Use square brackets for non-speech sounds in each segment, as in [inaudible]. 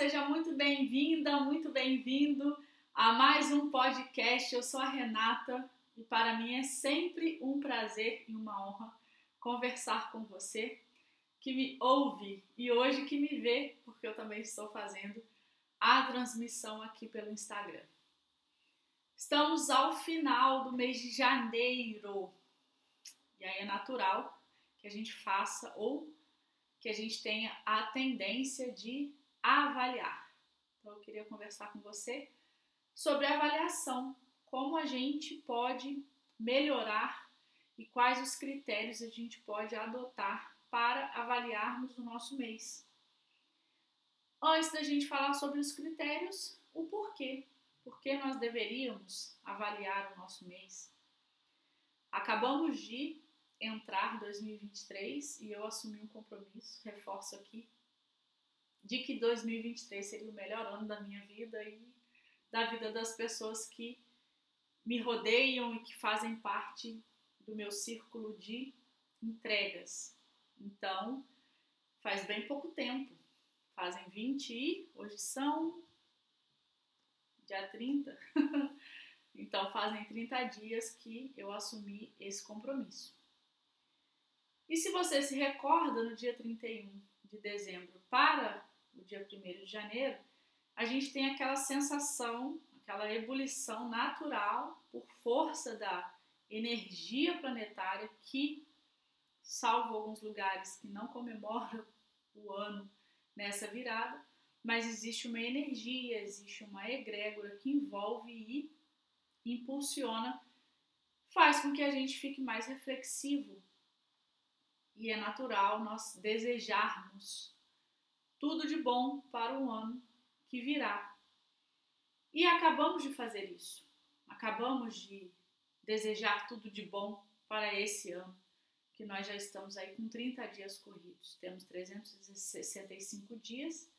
seja muito bem-vinda, muito bem-vindo a mais um podcast. Eu sou a Renata e para mim é sempre um prazer e uma honra conversar com você que me ouve e hoje que me vê, porque eu também estou fazendo a transmissão aqui pelo Instagram. Estamos ao final do mês de janeiro e aí é natural que a gente faça ou que a gente tenha a tendência de avaliar. Então, eu queria conversar com você sobre avaliação, como a gente pode melhorar e quais os critérios a gente pode adotar para avaliarmos o nosso mês. Antes da gente falar sobre os critérios, o porquê. Por que nós deveríamos avaliar o nosso mês? Acabamos de entrar 2023 e eu assumi um compromisso, reforço aqui, de que 2023 seria o melhor ano da minha vida e da vida das pessoas que me rodeiam e que fazem parte do meu círculo de entregas. Então, faz bem pouco tempo, fazem 20 e hoje são dia 30. [laughs] então, fazem 30 dias que eu assumi esse compromisso. E se você se recorda, no dia 31 de dezembro para dia 1 de janeiro, a gente tem aquela sensação, aquela ebulição natural por força da energia planetária que, salvo alguns lugares que não comemoram o ano nessa virada, mas existe uma energia, existe uma egrégora que envolve e impulsiona, faz com que a gente fique mais reflexivo. E é natural nós desejarmos tudo de bom para o ano que virá. E acabamos de fazer isso. Acabamos de desejar tudo de bom para esse ano, que nós já estamos aí com 30 dias corridos. Temos 365 dias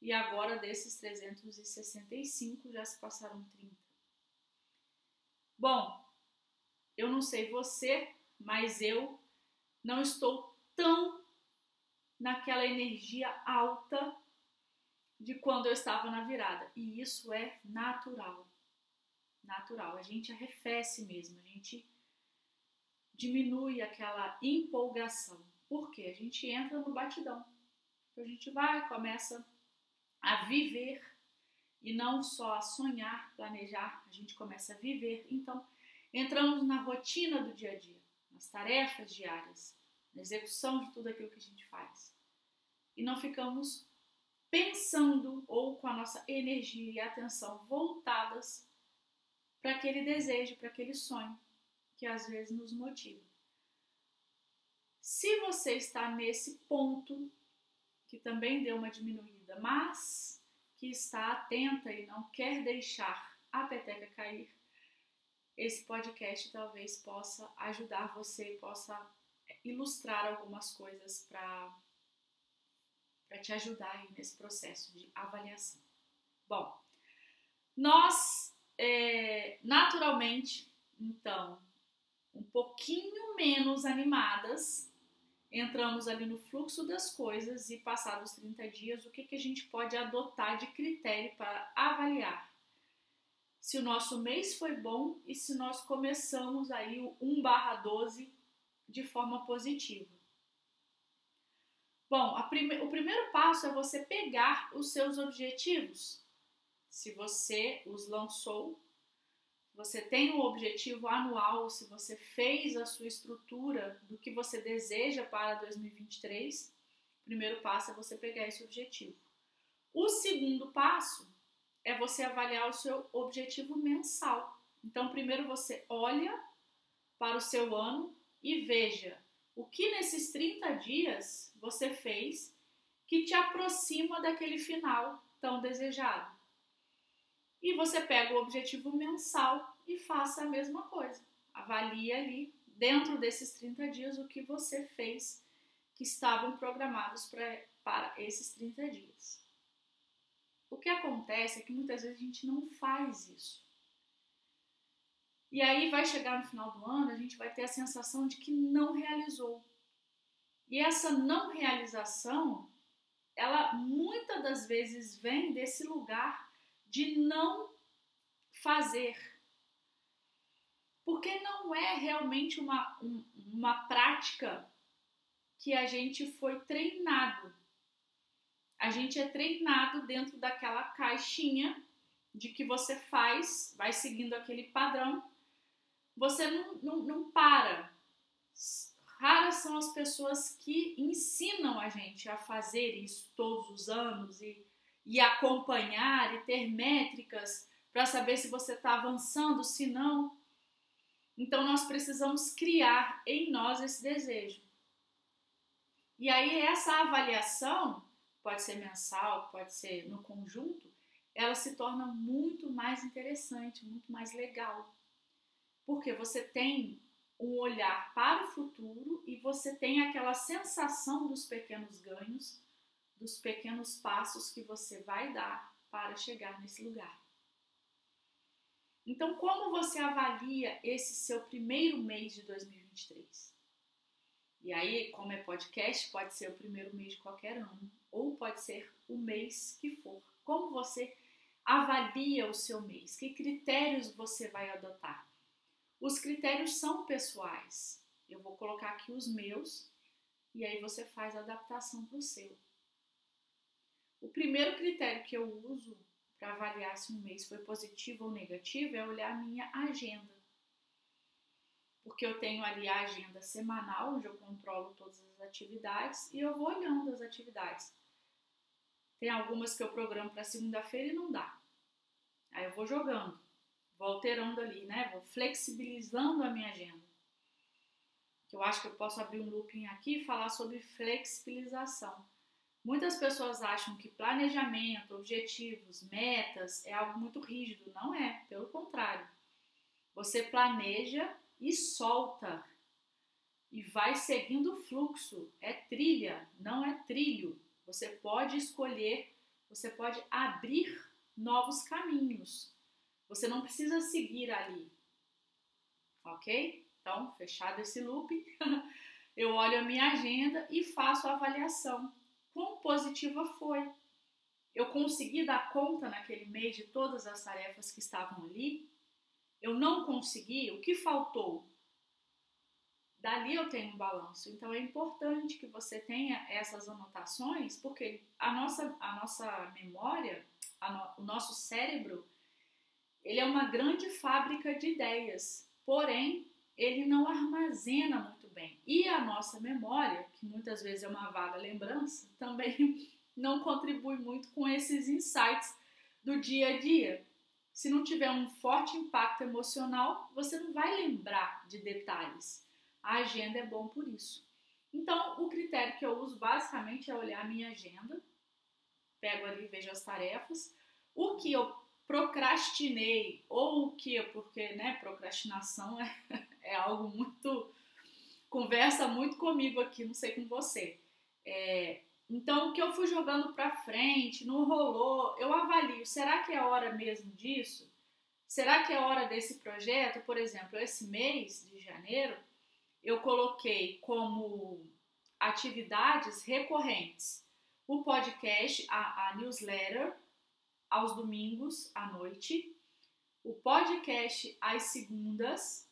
e agora desses 365 já se passaram 30. Bom, eu não sei você, mas eu não estou tão naquela energia alta de quando eu estava na virada. E isso é natural. Natural. A gente arrefece mesmo, a gente diminui aquela empolgação. Por quê? A gente entra no batidão. Então a gente vai, começa a viver e não só a sonhar, planejar, a gente começa a viver. Então, entramos na rotina do dia a dia, nas tarefas diárias na execução de tudo aquilo que a gente faz. E não ficamos pensando ou com a nossa energia e atenção voltadas para aquele desejo, para aquele sonho que às vezes nos motiva. Se você está nesse ponto, que também deu uma diminuída, mas que está atenta e não quer deixar a peteca cair, esse podcast talvez possa ajudar você, possa ilustrar algumas coisas para te ajudar nesse processo de avaliação. Bom, nós é, naturalmente, então, um pouquinho menos animadas, entramos ali no fluxo das coisas e passados 30 dias, o que, que a gente pode adotar de critério para avaliar se o nosso mês foi bom e se nós começamos aí o 1 barra 12 de forma positiva. Bom, prime o primeiro passo é você pegar os seus objetivos. Se você os lançou, você tem um objetivo anual, se você fez a sua estrutura do que você deseja para 2023, o primeiro passo é você pegar esse objetivo. O segundo passo é você avaliar o seu objetivo mensal. Então, primeiro você olha para o seu ano e veja o que nesses 30 dias você fez que te aproxima daquele final tão desejado. E você pega o objetivo mensal e faça a mesma coisa. Avalie ali, dentro desses 30 dias, o que você fez que estavam programados pra, para esses 30 dias. O que acontece é que muitas vezes a gente não faz isso. E aí vai chegar no final do ano, a gente vai ter a sensação de que não realizou. E essa não realização ela muitas das vezes vem desse lugar de não fazer. Porque não é realmente uma, um, uma prática que a gente foi treinado. A gente é treinado dentro daquela caixinha de que você faz, vai seguindo aquele padrão. Você não, não, não para. Raras são as pessoas que ensinam a gente a fazer isso todos os anos e, e acompanhar e ter métricas para saber se você está avançando, se não. Então nós precisamos criar em nós esse desejo. E aí essa avaliação, pode ser mensal, pode ser no conjunto, ela se torna muito mais interessante, muito mais legal. Porque você tem um olhar para o futuro e você tem aquela sensação dos pequenos ganhos, dos pequenos passos que você vai dar para chegar nesse lugar. Então, como você avalia esse seu primeiro mês de 2023? E aí, como é podcast, pode ser o primeiro mês de qualquer ano, ou pode ser o mês que for. Como você avalia o seu mês? Que critérios você vai adotar? Os critérios são pessoais. Eu vou colocar aqui os meus e aí você faz a adaptação para o seu. O primeiro critério que eu uso para avaliar se um mês foi positivo ou negativo é olhar a minha agenda. Porque eu tenho ali a agenda semanal, onde eu controlo todas as atividades e eu vou olhando as atividades. Tem algumas que eu programo para segunda-feira e não dá. Aí eu vou jogando, vou alterando ali, né? Vou flexibilizando a minha agenda. Eu acho que eu posso abrir um looping aqui e falar sobre flexibilização Muitas pessoas acham que planejamento, objetivos, metas é algo muito rígido. Não é, pelo contrário. Você planeja e solta e vai seguindo o fluxo. É trilha, não é trilho. Você pode escolher, você pode abrir novos caminhos. Você não precisa seguir ali. Ok? Então, fechado esse loop, [laughs] eu olho a minha agenda e faço a avaliação quão positiva foi. Eu consegui dar conta naquele mês de todas as tarefas que estavam ali? Eu não consegui? O que faltou? Dali eu tenho um balanço. Então é importante que você tenha essas anotações, porque a nossa, a nossa memória, no, o nosso cérebro, ele é uma grande fábrica de ideias. Porém, ele não armazena muito bem. E a nossa memória, que muitas vezes é uma vaga lembrança, [laughs] também não contribui muito com esses insights do dia a dia. Se não tiver um forte impacto emocional, você não vai lembrar de detalhes. A agenda é bom por isso. Então, o critério que eu uso basicamente é olhar a minha agenda, pego ali, vejo as tarefas, o que eu procrastinei ou o que, porque né, procrastinação é, [laughs] é algo muito. conversa muito comigo aqui, não sei com você. É, então, o que eu fui jogando para frente, não rolou, eu avalio, será que é hora mesmo disso? Será que é hora desse projeto? Por exemplo, esse mês de janeiro, eu coloquei como atividades recorrentes o podcast, a, a newsletter, aos domingos à noite, o podcast às segundas,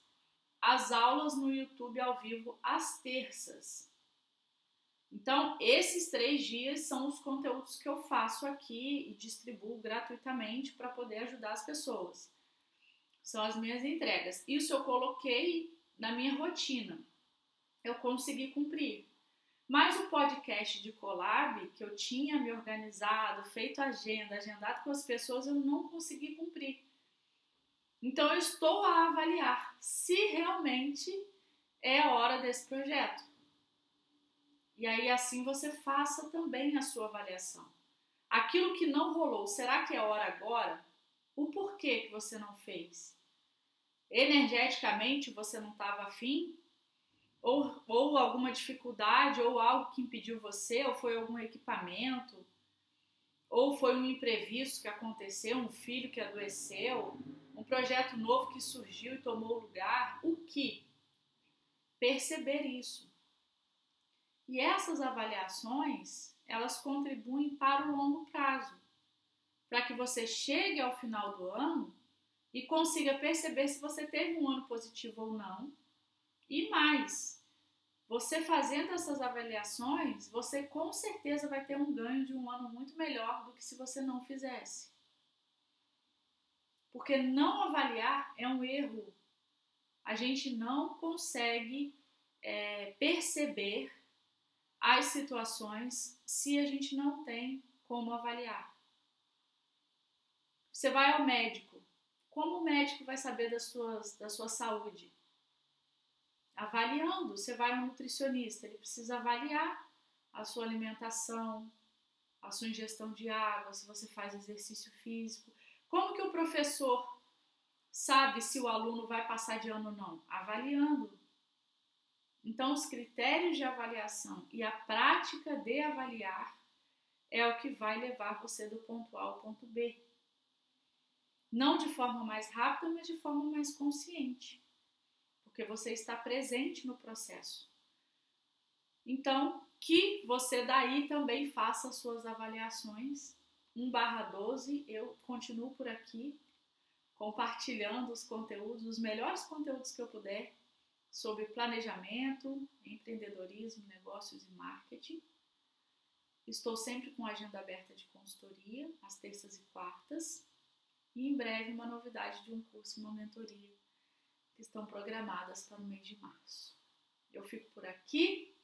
as aulas no YouTube ao vivo às terças. Então, esses três dias são os conteúdos que eu faço aqui e distribuo gratuitamente para poder ajudar as pessoas. São as minhas entregas. Isso eu coloquei na minha rotina. Eu consegui cumprir. Mas o podcast de collab, que eu tinha me organizado, feito agenda, agendado com as pessoas, eu não consegui cumprir. Então eu estou a avaliar se realmente é a hora desse projeto. E aí assim você faça também a sua avaliação. Aquilo que não rolou, será que é hora agora? O porquê que você não fez? Energeticamente você não estava afim? Ou, ou alguma dificuldade, ou algo que impediu você, ou foi algum equipamento, ou foi um imprevisto que aconteceu, um filho que adoeceu, um projeto novo que surgiu e tomou lugar, o que? Perceber isso. E essas avaliações, elas contribuem para o longo prazo, para que você chegue ao final do ano e consiga perceber se você teve um ano positivo ou não. E mais, você fazendo essas avaliações, você com certeza vai ter um ganho de um ano muito melhor do que se você não fizesse. Porque não avaliar é um erro. A gente não consegue é, perceber as situações se a gente não tem como avaliar. Você vai ao médico. Como o médico vai saber das suas, da sua saúde? Avaliando. Você vai ao nutricionista, ele precisa avaliar a sua alimentação, a sua ingestão de água, se você faz exercício físico. Como que o professor sabe se o aluno vai passar de ano ou não? Avaliando. Então, os critérios de avaliação e a prática de avaliar é o que vai levar você do ponto A ao ponto B. Não de forma mais rápida, mas de forma mais consciente porque você está presente no processo. Então, que você daí também faça suas avaliações. 1 barra 12, eu continuo por aqui compartilhando os conteúdos, os melhores conteúdos que eu puder sobre planejamento, empreendedorismo, negócios e marketing. Estou sempre com agenda aberta de consultoria, às terças e quartas, e em breve uma novidade de um curso, uma mentoria que estão programadas para o mês de março. Eu fico por aqui.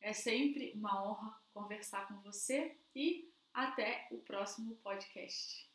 É sempre uma honra conversar com você e até o próximo podcast.